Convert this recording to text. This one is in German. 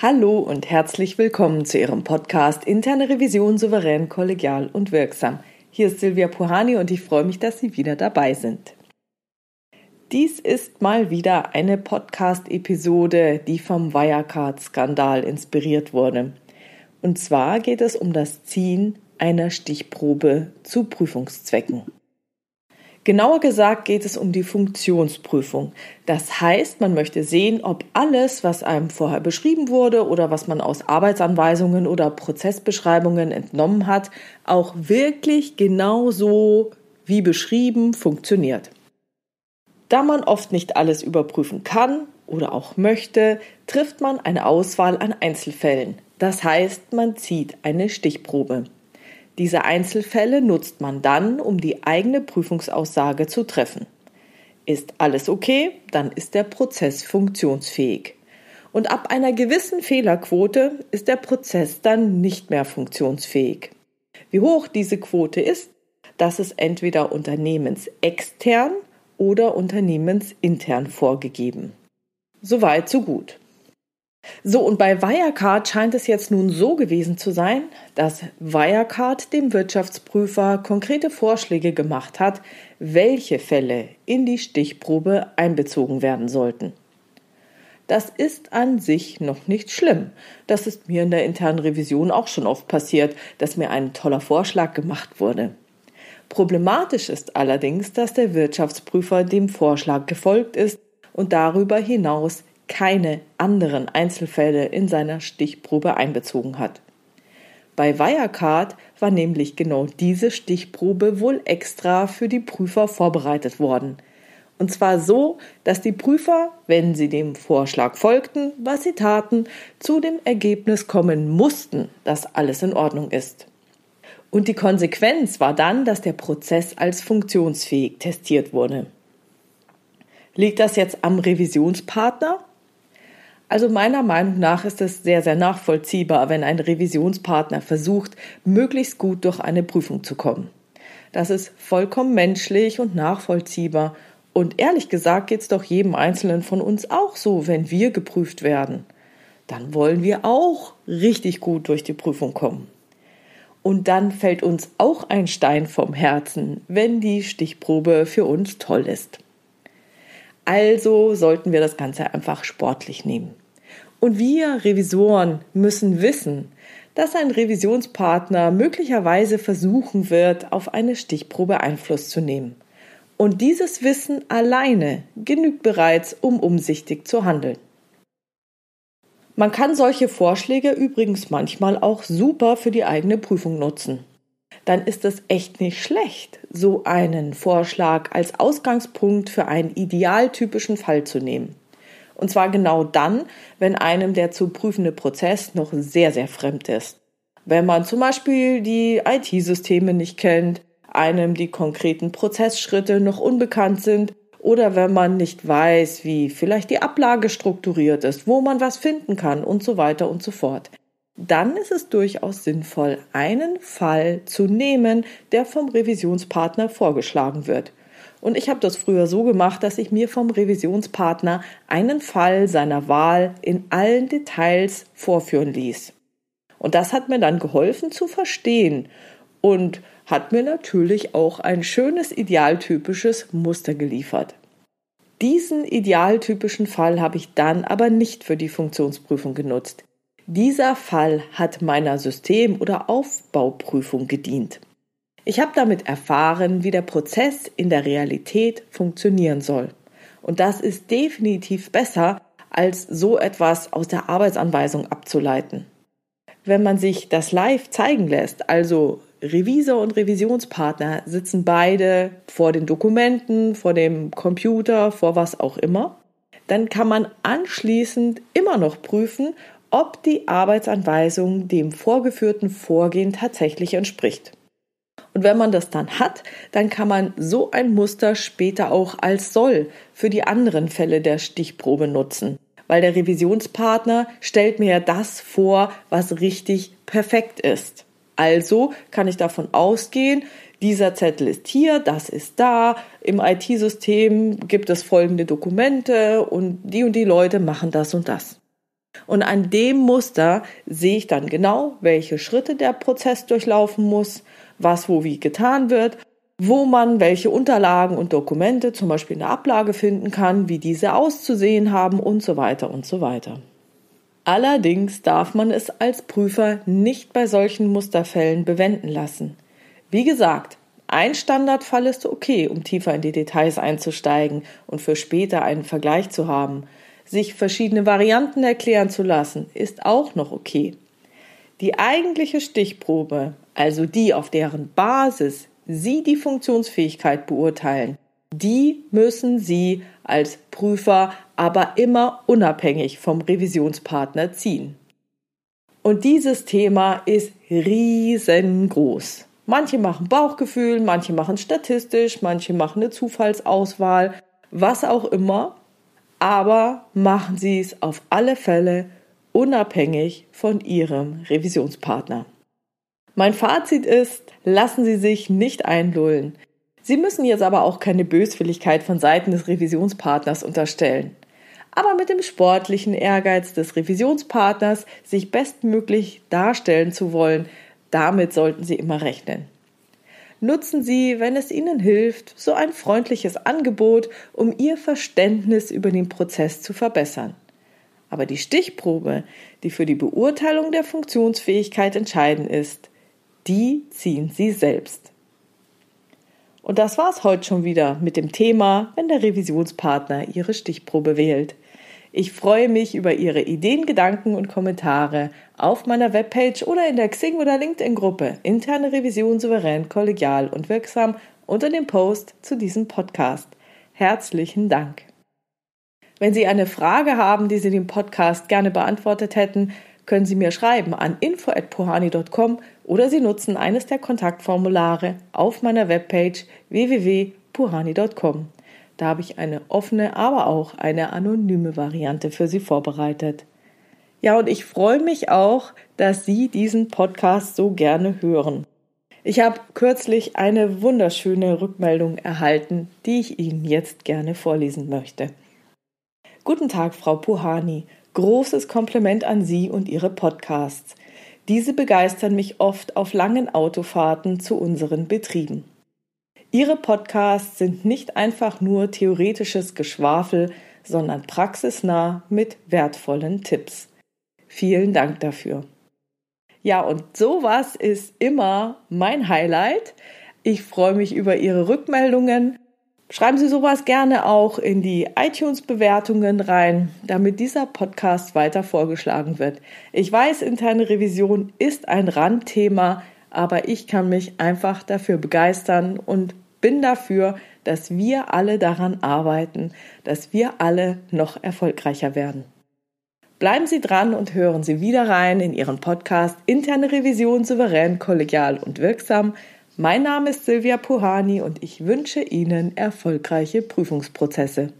Hallo und herzlich willkommen zu Ihrem Podcast Interne Revision souverän, kollegial und wirksam. Hier ist Silvia Puhani und ich freue mich, dass Sie wieder dabei sind. Dies ist mal wieder eine Podcast-Episode, die vom Wirecard-Skandal inspiriert wurde. Und zwar geht es um das Ziehen einer Stichprobe zu Prüfungszwecken. Genauer gesagt geht es um die Funktionsprüfung. Das heißt, man möchte sehen, ob alles, was einem vorher beschrieben wurde oder was man aus Arbeitsanweisungen oder Prozessbeschreibungen entnommen hat, auch wirklich genauso wie beschrieben funktioniert. Da man oft nicht alles überprüfen kann oder auch möchte, trifft man eine Auswahl an Einzelfällen. Das heißt, man zieht eine Stichprobe. Diese Einzelfälle nutzt man dann, um die eigene Prüfungsaussage zu treffen. Ist alles okay, dann ist der Prozess funktionsfähig. Und ab einer gewissen Fehlerquote ist der Prozess dann nicht mehr funktionsfähig. Wie hoch diese Quote ist, das ist entweder unternehmensextern oder unternehmensintern vorgegeben. Soweit, so gut. So, und bei Wirecard scheint es jetzt nun so gewesen zu sein, dass Wirecard dem Wirtschaftsprüfer konkrete Vorschläge gemacht hat, welche Fälle in die Stichprobe einbezogen werden sollten. Das ist an sich noch nicht schlimm. Das ist mir in der internen Revision auch schon oft passiert, dass mir ein toller Vorschlag gemacht wurde. Problematisch ist allerdings, dass der Wirtschaftsprüfer dem Vorschlag gefolgt ist und darüber hinaus keine anderen Einzelfälle in seiner Stichprobe einbezogen hat. Bei Wirecard war nämlich genau diese Stichprobe wohl extra für die Prüfer vorbereitet worden. Und zwar so, dass die Prüfer, wenn sie dem Vorschlag folgten, was sie taten, zu dem Ergebnis kommen mussten, dass alles in Ordnung ist. Und die Konsequenz war dann, dass der Prozess als funktionsfähig testiert wurde. Liegt das jetzt am Revisionspartner also meiner Meinung nach ist es sehr, sehr nachvollziehbar, wenn ein Revisionspartner versucht, möglichst gut durch eine Prüfung zu kommen. Das ist vollkommen menschlich und nachvollziehbar. Und ehrlich gesagt geht es doch jedem Einzelnen von uns auch so, wenn wir geprüft werden. Dann wollen wir auch richtig gut durch die Prüfung kommen. Und dann fällt uns auch ein Stein vom Herzen, wenn die Stichprobe für uns toll ist. Also sollten wir das Ganze einfach sportlich nehmen. Und wir Revisoren müssen wissen, dass ein Revisionspartner möglicherweise versuchen wird, auf eine Stichprobe Einfluss zu nehmen. Und dieses Wissen alleine genügt bereits, um umsichtig zu handeln. Man kann solche Vorschläge übrigens manchmal auch super für die eigene Prüfung nutzen dann ist es echt nicht schlecht, so einen Vorschlag als Ausgangspunkt für einen idealtypischen Fall zu nehmen. Und zwar genau dann, wenn einem der zu prüfende Prozess noch sehr, sehr fremd ist. Wenn man zum Beispiel die IT-Systeme nicht kennt, einem die konkreten Prozessschritte noch unbekannt sind oder wenn man nicht weiß, wie vielleicht die Ablage strukturiert ist, wo man was finden kann und so weiter und so fort dann ist es durchaus sinnvoll, einen Fall zu nehmen, der vom Revisionspartner vorgeschlagen wird. Und ich habe das früher so gemacht, dass ich mir vom Revisionspartner einen Fall seiner Wahl in allen Details vorführen ließ. Und das hat mir dann geholfen zu verstehen und hat mir natürlich auch ein schönes idealtypisches Muster geliefert. Diesen idealtypischen Fall habe ich dann aber nicht für die Funktionsprüfung genutzt. Dieser Fall hat meiner System- oder Aufbauprüfung gedient. Ich habe damit erfahren, wie der Prozess in der Realität funktionieren soll. Und das ist definitiv besser, als so etwas aus der Arbeitsanweisung abzuleiten. Wenn man sich das live zeigen lässt, also Revisor und Revisionspartner sitzen beide vor den Dokumenten, vor dem Computer, vor was auch immer, dann kann man anschließend immer noch prüfen, ob die Arbeitsanweisung dem vorgeführten Vorgehen tatsächlich entspricht. Und wenn man das dann hat, dann kann man so ein Muster später auch als Soll für die anderen Fälle der Stichprobe nutzen. Weil der Revisionspartner stellt mir ja das vor, was richtig perfekt ist. Also kann ich davon ausgehen, dieser Zettel ist hier, das ist da, im IT-System gibt es folgende Dokumente und die und die Leute machen das und das. Und an dem Muster sehe ich dann genau, welche Schritte der Prozess durchlaufen muss, was wo wie getan wird, wo man welche Unterlagen und Dokumente zum Beispiel in der Ablage finden kann, wie diese auszusehen haben und so weiter und so weiter. Allerdings darf man es als Prüfer nicht bei solchen Musterfällen bewenden lassen. Wie gesagt, ein Standardfall ist okay, um tiefer in die Details einzusteigen und für später einen Vergleich zu haben. Sich verschiedene Varianten erklären zu lassen, ist auch noch okay. Die eigentliche Stichprobe, also die, auf deren Basis Sie die Funktionsfähigkeit beurteilen, die müssen Sie als Prüfer aber immer unabhängig vom Revisionspartner ziehen. Und dieses Thema ist riesengroß. Manche machen Bauchgefühl, manche machen statistisch, manche machen eine Zufallsauswahl, was auch immer. Aber machen Sie es auf alle Fälle unabhängig von Ihrem Revisionspartner. Mein Fazit ist, lassen Sie sich nicht einlullen. Sie müssen jetzt aber auch keine Böswilligkeit von Seiten des Revisionspartners unterstellen. Aber mit dem sportlichen Ehrgeiz des Revisionspartners, sich bestmöglich darstellen zu wollen, damit sollten Sie immer rechnen. Nutzen Sie, wenn es Ihnen hilft, so ein freundliches Angebot, um Ihr Verständnis über den Prozess zu verbessern. Aber die Stichprobe, die für die Beurteilung der Funktionsfähigkeit entscheidend ist, die ziehen Sie selbst. Und das war's heute schon wieder mit dem Thema, wenn der Revisionspartner Ihre Stichprobe wählt. Ich freue mich über Ihre Ideen, Gedanken und Kommentare auf meiner Webpage oder in der Xing- oder LinkedIn-Gruppe Interne Revision souverän, kollegial und wirksam unter dem Post zu diesem Podcast. Herzlichen Dank. Wenn Sie eine Frage haben, die Sie dem Podcast gerne beantwortet hätten, können Sie mir schreiben an info@puhani.com oder Sie nutzen eines der Kontaktformulare auf meiner Webpage www.puhani.com. Da habe ich eine offene, aber auch eine anonyme Variante für Sie vorbereitet. Ja, und ich freue mich auch, dass Sie diesen Podcast so gerne hören. Ich habe kürzlich eine wunderschöne Rückmeldung erhalten, die ich Ihnen jetzt gerne vorlesen möchte. Guten Tag, Frau Puhani. Großes Kompliment an Sie und Ihre Podcasts. Diese begeistern mich oft auf langen Autofahrten zu unseren Betrieben. Ihre Podcasts sind nicht einfach nur theoretisches Geschwafel, sondern praxisnah mit wertvollen Tipps. Vielen Dank dafür. Ja, und sowas ist immer mein Highlight. Ich freue mich über Ihre Rückmeldungen Schreiben Sie sowas gerne auch in die iTunes-Bewertungen rein, damit dieser Podcast weiter vorgeschlagen wird. Ich weiß, interne Revision ist ein Randthema, aber ich kann mich einfach dafür begeistern und bin dafür, dass wir alle daran arbeiten, dass wir alle noch erfolgreicher werden. Bleiben Sie dran und hören Sie wieder rein in Ihren Podcast Interne Revision souverän, kollegial und wirksam mein Name ist Silvia Puhani und ich wünsche Ihnen erfolgreiche Prüfungsprozesse.